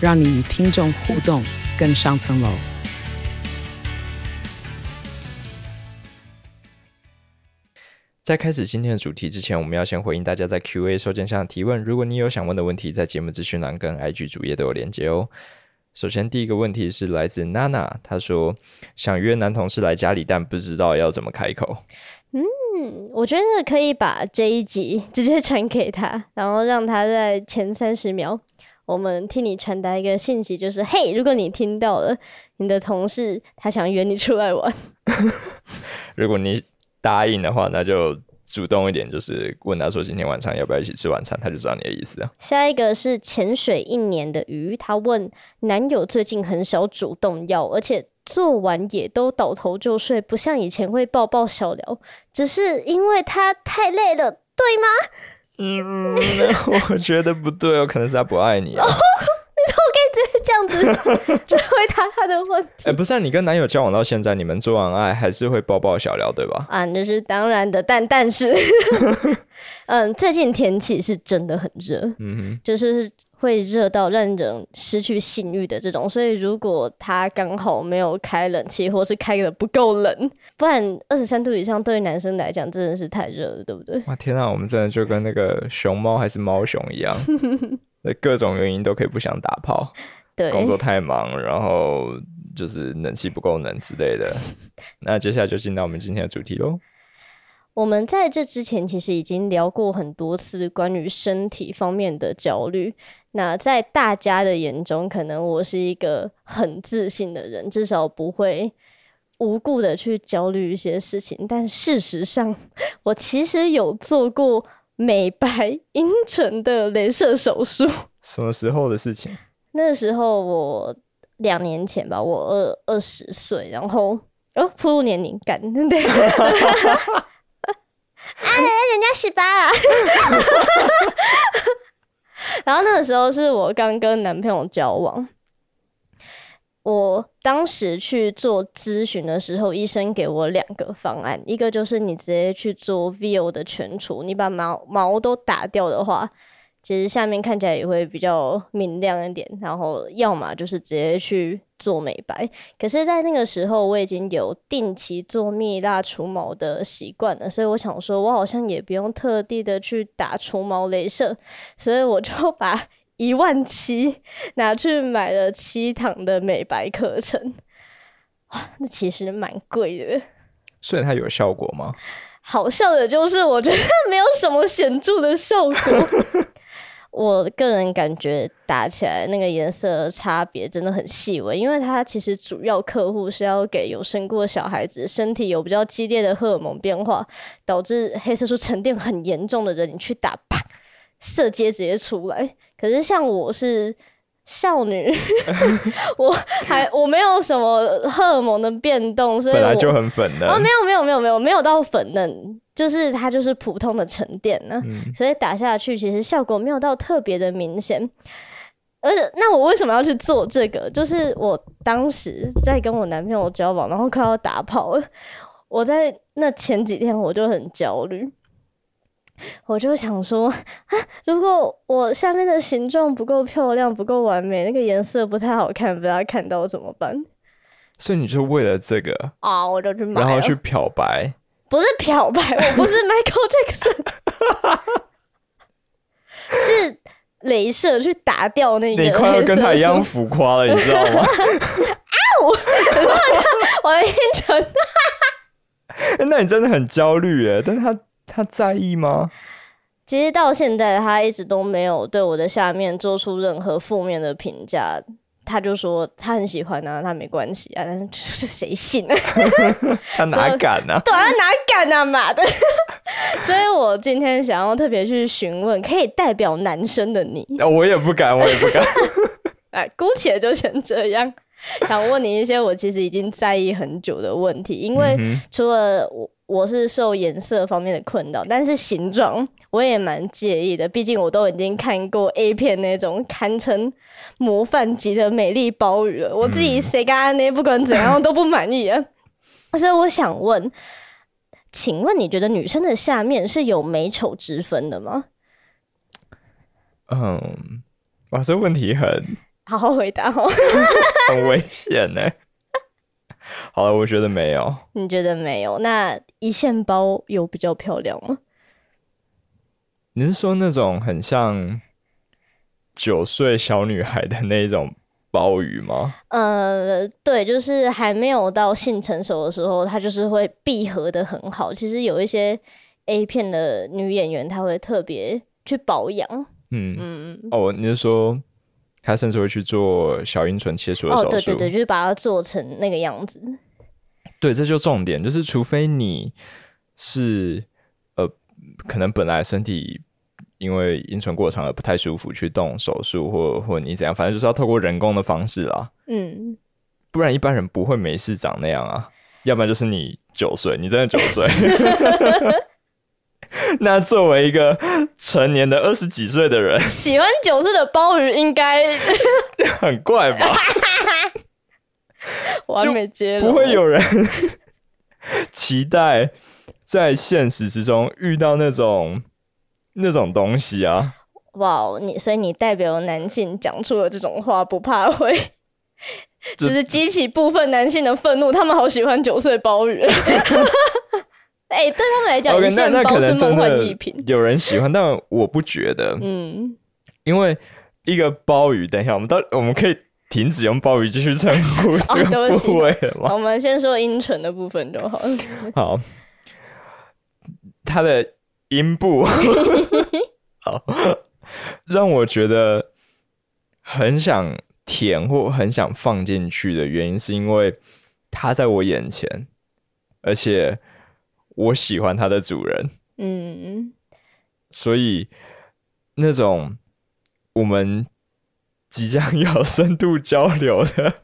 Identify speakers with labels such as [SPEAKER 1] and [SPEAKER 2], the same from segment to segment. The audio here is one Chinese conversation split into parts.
[SPEAKER 1] 让你与听众互动更上层楼。
[SPEAKER 2] 在开始今天的主题之前，我们要先回应大家在 Q&A 收件箱的提问。如果你有想问的问题，在节目资讯栏跟 IG 主页都有连接哦。首先，第一个问题是来自娜娜，她说想约男同事来家里，但不知道要怎么开口。
[SPEAKER 3] 嗯，我觉得可以把这一集直接传给他，然后让他在前三十秒，我们替你传达一个信息，就是嘿，如果你听到了你的同事他想约你出来玩，
[SPEAKER 2] 如果你答应的话，那就主动一点，就是问他说今天晚上要不要一起吃晚餐，他就知道你的意思啊。
[SPEAKER 3] 下一个是潜水一年的鱼，他问男友最近很少主动要，而且做完也都倒头就睡，不像以前会抱抱小聊，只是因为他太累了，对吗？
[SPEAKER 2] 嗯，我觉得不对哦，可能是他不爱你啊。
[SPEAKER 3] 你怎么可以直接这样子就回答他的问题？
[SPEAKER 2] 哎，不是啊，你跟男友交往到现在，你们做完爱还是会抱抱小聊，对吧？
[SPEAKER 3] 啊，那是当然的，但但是，嗯，最近天气是真的很热，
[SPEAKER 2] 嗯哼，
[SPEAKER 3] 就是会热到让人失去性欲的这种，所以如果他刚好没有开冷气，或是开的不够冷，不然二十三度以上对于男生来讲真的是太热了，对不对？
[SPEAKER 2] 哇天啊，我们真的就跟那个熊猫还是猫熊一样，各种原因都可以不想打炮，
[SPEAKER 3] 对，
[SPEAKER 2] 工作太忙，然后就是冷气不够冷之类的。那接下来就进到我们今天的主题喽。
[SPEAKER 3] 我们在这之前其实已经聊过很多次关于身体方面的焦虑。那在大家的眼中，可能我是一个很自信的人，至少不会无故的去焦虑一些事情。但事实上，我其实有做过美白 阴唇的镭射手术。
[SPEAKER 2] 什么时候的事情？
[SPEAKER 3] 那时候我两年前吧，我二二十岁，然后哦，步入年龄感，对。啊，人家十八啊！然后那个时候是我刚跟男朋友交往，我当时去做咨询的时候，医生给我两个方案，一个就是你直接去做 VIO 的全除，你把毛毛都打掉的话。其实下面看起来也会比较明亮一点，然后要么就是直接去做美白。可是，在那个时候，我已经有定期做蜜蜡除毛的习惯了，所以我想说，我好像也不用特地的去打除毛镭射，所以我就 把一万七 拿去买了七堂的美白课程。哇，那其实蛮贵的。
[SPEAKER 2] 所以它有效果吗？
[SPEAKER 3] 好笑的就是，我觉得没有什么显著的效果。我个人感觉打起来那个颜色差别真的很细微，因为它其实主要客户是要给有生过小孩子、身体有比较激烈的荷尔蒙变化，导致黑色素沉淀很严重的人，你去打，啪，色阶直接出来。可是像我是。少女，我还我没有什么荷尔蒙的变动，所以
[SPEAKER 2] 本来就很粉嫩。
[SPEAKER 3] 哦，没有没有没有没有没有到粉嫩，就是它就是普通的沉淀呢，所以打下去其实效果没有到特别的明显。而且，那我为什么要去做这个？就是我当时在跟我男朋友交往，然后快要打炮了，我在那前几天我就很焦虑。我就想说啊，如果我下面的形状不够漂亮、不够完美，那个颜色不太好看，被他看到怎么办？
[SPEAKER 2] 所以你就为了这个
[SPEAKER 3] 啊，我就去买，
[SPEAKER 2] 然后去漂白？
[SPEAKER 3] 不是漂白，我不是 Michael Jackson，是镭射去打掉那个。
[SPEAKER 2] 你快要跟他一样浮夸了，你知道吗？
[SPEAKER 3] 啊！我 我的阴唇，
[SPEAKER 2] 那你真的很焦虑哎，但是他。他在意吗？
[SPEAKER 3] 其实到现在，他一直都没有对我的下面做出任何负面的评价。他就说他很喜欢啊，他没关系啊，但是谁信啊？
[SPEAKER 2] 他哪敢呢？
[SPEAKER 3] 对啊，哪敢啊，妈的！所以我今天想要特别去询问，可以代表男生的你，
[SPEAKER 2] 我也不敢，我也不敢。
[SPEAKER 3] 哎，姑且就先这样。想问你一些我其实已经在意很久的问题，因为除了我我是受颜色方面的困扰，但是形状我也蛮介意的。毕竟我都已经看过 A 片那种堪称模范级的美丽鲍鱼了，我自己谁干那不管怎样都不满意啊。所以我想问，请问你觉得女生的下面是有美丑之分的吗？
[SPEAKER 2] 嗯，哇，这问题很
[SPEAKER 3] 好好回答哦，
[SPEAKER 2] 很危险呢。好了，我觉得没有。
[SPEAKER 3] 你觉得没有？那一线包有比较漂亮吗？
[SPEAKER 2] 你是说那种很像九岁小女孩的那种鲍鱼吗？
[SPEAKER 3] 呃，对，就是还没有到性成熟的时候，它就是会闭合的很好。其实有一些 A 片的女演员，她会特别去保养。
[SPEAKER 2] 嗯嗯哦，你是说她甚至会去做小阴唇切除的手术？
[SPEAKER 3] 对对对，就是把它做成那个样子。
[SPEAKER 2] 对，这就重点，就是除非你是呃，可能本来身体因为阴唇过长而不太舒服，去动手术，或或你怎样，反正就是要透过人工的方式啦。嗯，不然一般人不会没事长那样啊。要不然就是你九岁，你真的九岁。那作为一个成年的二十几岁的人，
[SPEAKER 3] 喜欢九岁的鲍鱼应该
[SPEAKER 2] 很怪吧？
[SPEAKER 3] 完美接，
[SPEAKER 2] 不会有人期待在现实之中遇到那种那种东西啊！
[SPEAKER 3] 哇，你所以你代表男性讲出了这种话，不怕会就是激起部分男性的愤怒？他们好喜欢九岁鲍鱼。哎，对他们来讲，一线包是梦幻一品。
[SPEAKER 2] 有人喜欢，但我不觉得。嗯，因为一个鲍鱼，等一下，我们到我们可以停止用鲍鱼继续称呼这个部位了吗？
[SPEAKER 3] 我们先说阴唇的部分就好了。
[SPEAKER 2] 好，它的阴部，好，让我觉得很想舔或很想放进去的原因，是因为它在我眼前，而且。我喜欢它的主人，嗯，所以那种我们即将要深度交流的，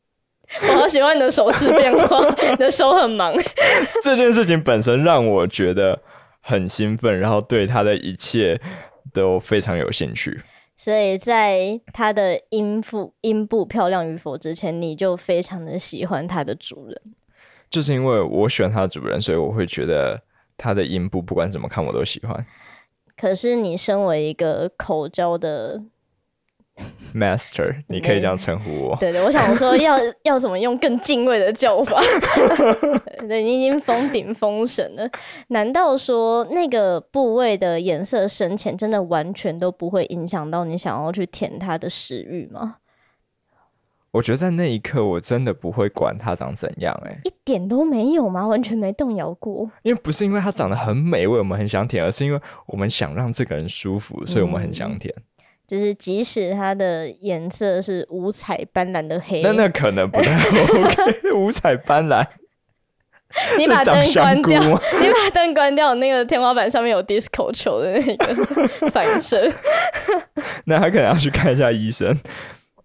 [SPEAKER 3] 我好喜欢你的手势变化，你的手很忙。
[SPEAKER 2] 这件事情本身让我觉得很兴奋，然后对他的一切都非常有兴趣。
[SPEAKER 3] 所以在他的音部音部漂亮与否之前，你就非常的喜欢他的主人。
[SPEAKER 2] 就是因为我喜欢它的主人，所以我会觉得它的音部不管怎么看我都喜欢。
[SPEAKER 3] 可是你身为一个口交的
[SPEAKER 2] master，你可以这样称呼我。
[SPEAKER 3] 对对，我想说要 要怎么用更敬畏的叫法？对，你已经封顶封神了。难道说那个部位的颜色深浅真的完全都不会影响到你想要去舔它的食欲吗？
[SPEAKER 2] 我觉得在那一刻，我真的不会管它长怎样，哎，
[SPEAKER 3] 一点都没有吗？完全没动摇过。
[SPEAKER 2] 因为不是因为它长得很美，我们很想舔，而是因为我们想让这个人舒服，所以我们很想舔。
[SPEAKER 3] 就是即使它的颜色是五彩斑斓的黑，
[SPEAKER 2] 那那可能不太 OK。五彩斑斓，
[SPEAKER 3] 你把灯关掉，你把灯关掉，那个天花板上面有 disco 球的那个反射，
[SPEAKER 2] 那他可能要去看一下医生。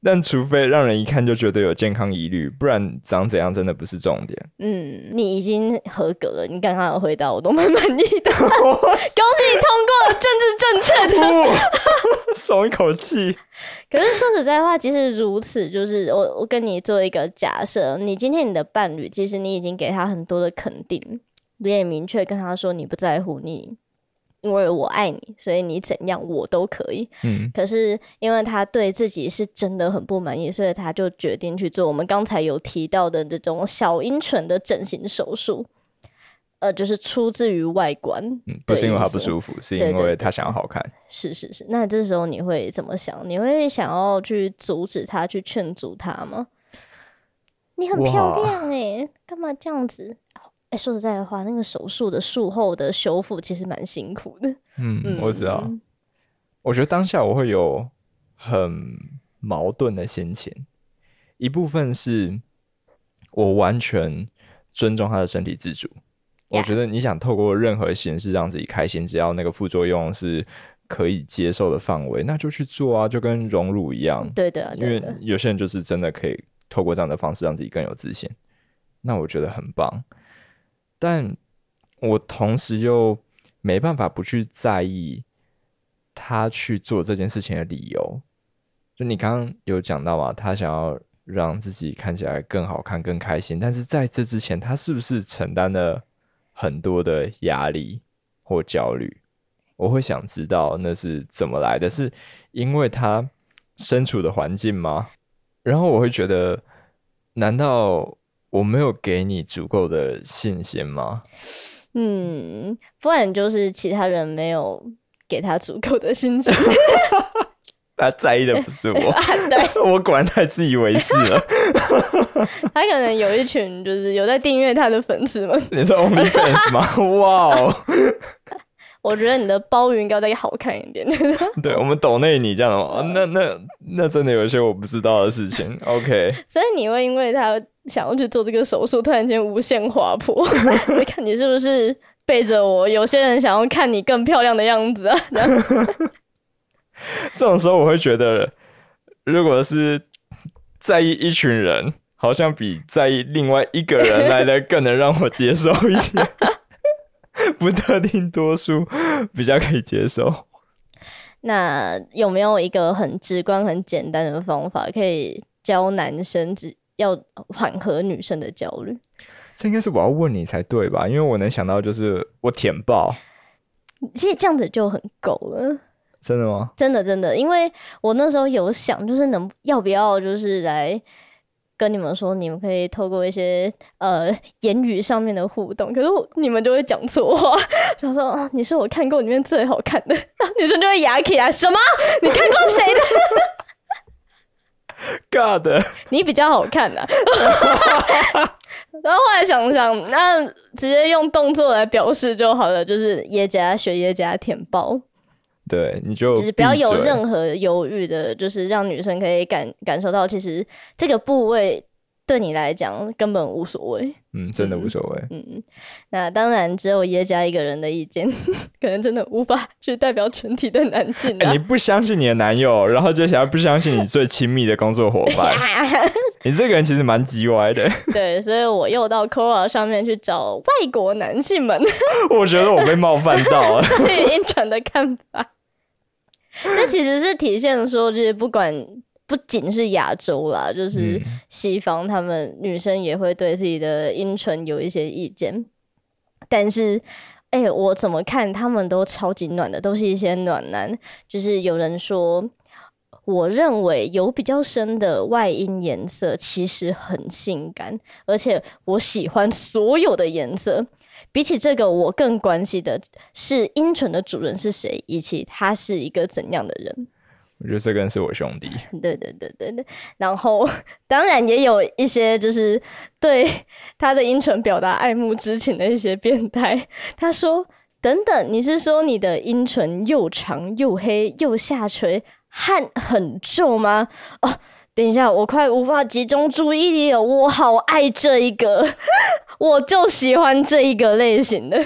[SPEAKER 2] 但除非让人一看就觉得有健康疑虑，不然长怎样真的不是重点。
[SPEAKER 3] 嗯，你已经合格了，你刚刚的回答我都蛮满意的，恭喜你通过了政治正确的，
[SPEAKER 2] 松一口气。
[SPEAKER 3] 可是说实在话，即使如此，就是我我跟你做一个假设，你今天你的伴侣，其实你已经给他很多的肯定，你也明确跟他说你不在乎你。因为我爱你，所以你怎样我都可以。嗯，可是因为他对自己是真的很不满意，所以他就决定去做我们刚才有提到的这种小阴唇的整形手术。呃，就是出自于外观，嗯
[SPEAKER 2] 不是因为他不舒服，是因为他想要好看。
[SPEAKER 3] 是是是，那这时候你会怎么想？你会想要去阻止他，去劝阻他吗？你很漂亮哎，干嘛这样子？哎，说实在的话，那个手术的术后的修复其实蛮辛苦的。
[SPEAKER 2] 嗯，我知道。我觉得当下我会有很矛盾的心情，一部分是我完全尊重他的身体自主。我觉得你想透过任何形式让自己开心，只要那个副作用是可以接受的范围，那就去做啊，就跟荣辱一样。
[SPEAKER 3] 对的，
[SPEAKER 2] 因为有些人就是真的可以透过这样的方式让自己更有自信，那我觉得很棒。但我同时又没办法不去在意他去做这件事情的理由。就你刚刚有讲到嘛，他想要让自己看起来更好看、更开心，但是在这之前，他是不是承担了很多的压力或焦虑？我会想知道那是怎么来的，是因为他身处的环境吗？然后我会觉得，难道我没有给你足够的信心吗？
[SPEAKER 3] 嗯，不然就是其他人没有给他足够的信心。
[SPEAKER 2] 他在意的不是我，我果然太自以为是了。
[SPEAKER 3] 他可能有一群就是有在订阅他的粉丝们。
[SPEAKER 2] 你说 OnlyFans 吗？哇哦！
[SPEAKER 3] 我觉得你的包云要再好看一点。
[SPEAKER 2] 对，我们抖内你这样的话，那那那真的有一些我不知道的事情。OK，
[SPEAKER 3] 所以你会因为他想要去做这个手术，突然间无限滑坡，看你是不是背着我？有些人想要看你更漂亮的样子啊。
[SPEAKER 2] 这种时候，我会觉得，如果是在意一群人，好像比在意另外一个人来的更能让我接受一点。不特定多数比较可以接受。
[SPEAKER 3] 那有没有一个很直观、很简单的方法，可以教男生只要缓和女生的焦虑？
[SPEAKER 2] 这应该是我要问你才对吧？因为我能想到就是我舔爆，
[SPEAKER 3] 其实这样子就很够了。
[SPEAKER 2] 真的吗？
[SPEAKER 3] 真的真的，因为我那时候有想，就是能要不要就是来跟你们说，你们可以透过一些呃言语上面的互动，可是你们就会讲错话，想说啊，你是我看过里面最好看的，女生就会牙起来，什么？你看过谁的你比较好看呐。然后后来想想，那直接用动作来表示就好了，就是耶加学耶加舔包。
[SPEAKER 2] 对，你就
[SPEAKER 3] 就是不要有任何犹豫的，就是让女生可以感感受到，其实这个部位对你来讲根本无所谓。
[SPEAKER 2] 嗯，真的无所谓。
[SPEAKER 3] 嗯嗯，那当然只有耶加一个人的意见，可能真的无法去代表全体的男性。
[SPEAKER 2] 你不相信你的男友，然后接下来不相信你最亲密的工作伙伴，你这个人其实蛮叽歪的。
[SPEAKER 3] 对，所以我又到 Quora 上面去找外国男性们。
[SPEAKER 2] 我觉得我被冒犯到了，
[SPEAKER 3] 对于晕船的看法。这其实是体现说，就是不管不仅是亚洲啦，就是西方，他们女生也会对自己的阴唇有一些意见。但是，哎，我怎么看他们都超级暖的，都是一些暖男。就是有人说，我认为有比较深的外阴颜色其实很性感，而且我喜欢所有的颜色。比起这个，我更关心的是阴唇的主人是谁，以及他是一个怎样的人。
[SPEAKER 2] 我觉得这个人是我兄弟。
[SPEAKER 3] 对对对对对。然后当然也有一些就是对 他的阴唇表达爱慕之情的一些变态。他说：“等等，你是说你的阴唇又长又黑又下垂，汗很重吗？”哦，等一下，我快无法集中注意力了。我好爱这一个。我就喜欢这一个类型的。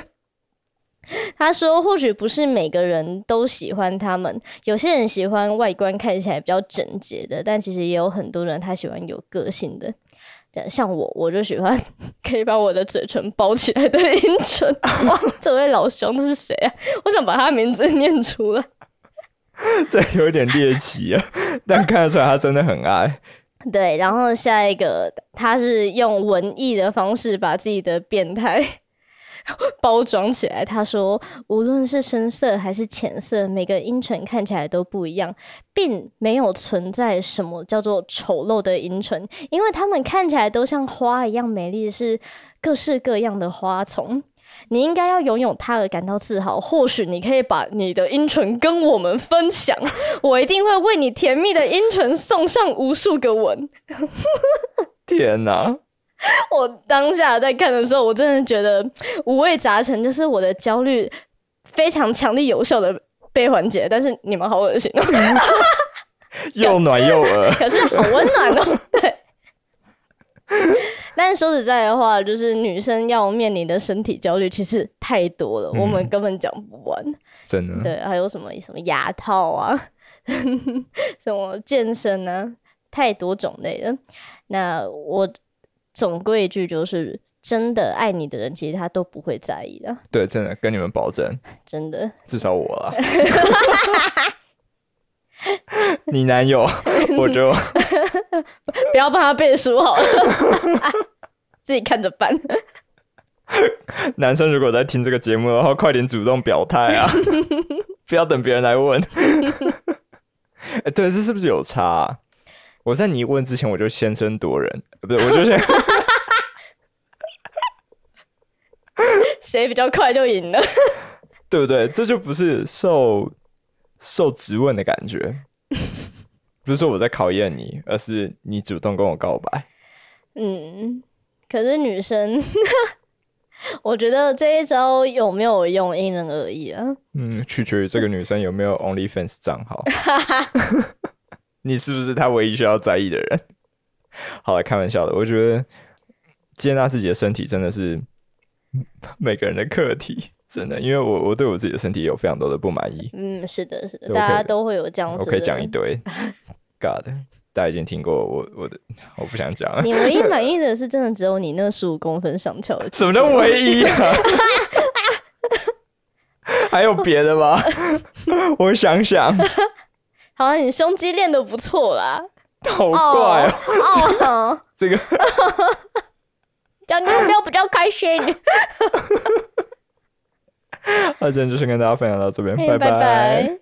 [SPEAKER 3] 他说，或许不是每个人都喜欢他们，有些人喜欢外观看起来比较整洁的，但其实也有很多人他喜欢有个性的。像我，我就喜欢 可以把我的嘴唇包起来的 阴唇。哇，这位老兄是谁啊？我想把他名字念出来。
[SPEAKER 2] 这有点猎奇啊，但看得出来他真的很爱。
[SPEAKER 3] 对，然后下一个，他是用文艺的方式把自己的变态 包装起来。他说，无论是深色还是浅色，每个阴唇看起来都不一样，并没有存在什么叫做丑陋的阴唇，因为它们看起来都像花一样美丽，是各式各样的花丛。你应该要拥有它而感到自豪。或许你可以把你的阴唇跟我们分享，我一定会为你甜蜜的阴唇送上无数个吻。
[SPEAKER 2] 天哪！
[SPEAKER 3] 我当下在看的时候，我真的觉得五味杂陈，就是我的焦虑非常强力有效的被缓解。但是你们好恶心哦，
[SPEAKER 2] 又暖又恶，
[SPEAKER 3] 可是好温暖哦。对。但是说实在的话，就是女生要面临的身体焦虑其实太多了，我们
[SPEAKER 2] 嗯
[SPEAKER 3] 根本讲不完。
[SPEAKER 2] 真的，
[SPEAKER 3] 对，还有什么什么牙套啊，什么健身啊，太多种类了。那我总归一句就是，真的爱你的人，其实他都不会在意的，
[SPEAKER 2] 对，真的跟你们保证，
[SPEAKER 3] 真的。
[SPEAKER 2] 至少我啦。你男友，我就
[SPEAKER 3] 不要帮他背书好了，自己看着办。
[SPEAKER 2] 男生如果在听这个节目的话，快点主动表态啊！不要等别人来问。哎、对，这是不是有差啊、我在你问之前，我就先声夺人，呃不是，我就先
[SPEAKER 3] 谁比较快就赢了。
[SPEAKER 2] 对不对？这就不是受受质问的感觉，不是说我在考验你，而是你主动跟我告白。
[SPEAKER 3] 嗯，可是女生，我觉得这一招有没有用，因人而异啊。
[SPEAKER 2] 嗯，取决于这个女生有没有 OnlyFans 账号，你是不是他唯一需要在意的人？好了，开玩笑的，我觉得接纳自己的身体真的是每个人的课题，真的，因为我我对我自己的身体有非常多的不满意，
[SPEAKER 3] 嗯，是的，是的，大家都会有这样子。
[SPEAKER 2] 我可以讲一。堆，God，大家已经听过我我的，我不想讲了。
[SPEAKER 3] 你唯一满意的是，真的只有你那十五公分上翘的。
[SPEAKER 2] 什么叫唯一啊？还有别的吗？我想想，
[SPEAKER 3] 好啊，你胸肌练的不错啦。
[SPEAKER 2] 好怪哦，
[SPEAKER 3] 哦，
[SPEAKER 2] 这个。
[SPEAKER 3] 讲你有没有比较开心？
[SPEAKER 2] 那今天就先跟大家分享到这边，
[SPEAKER 3] 拜拜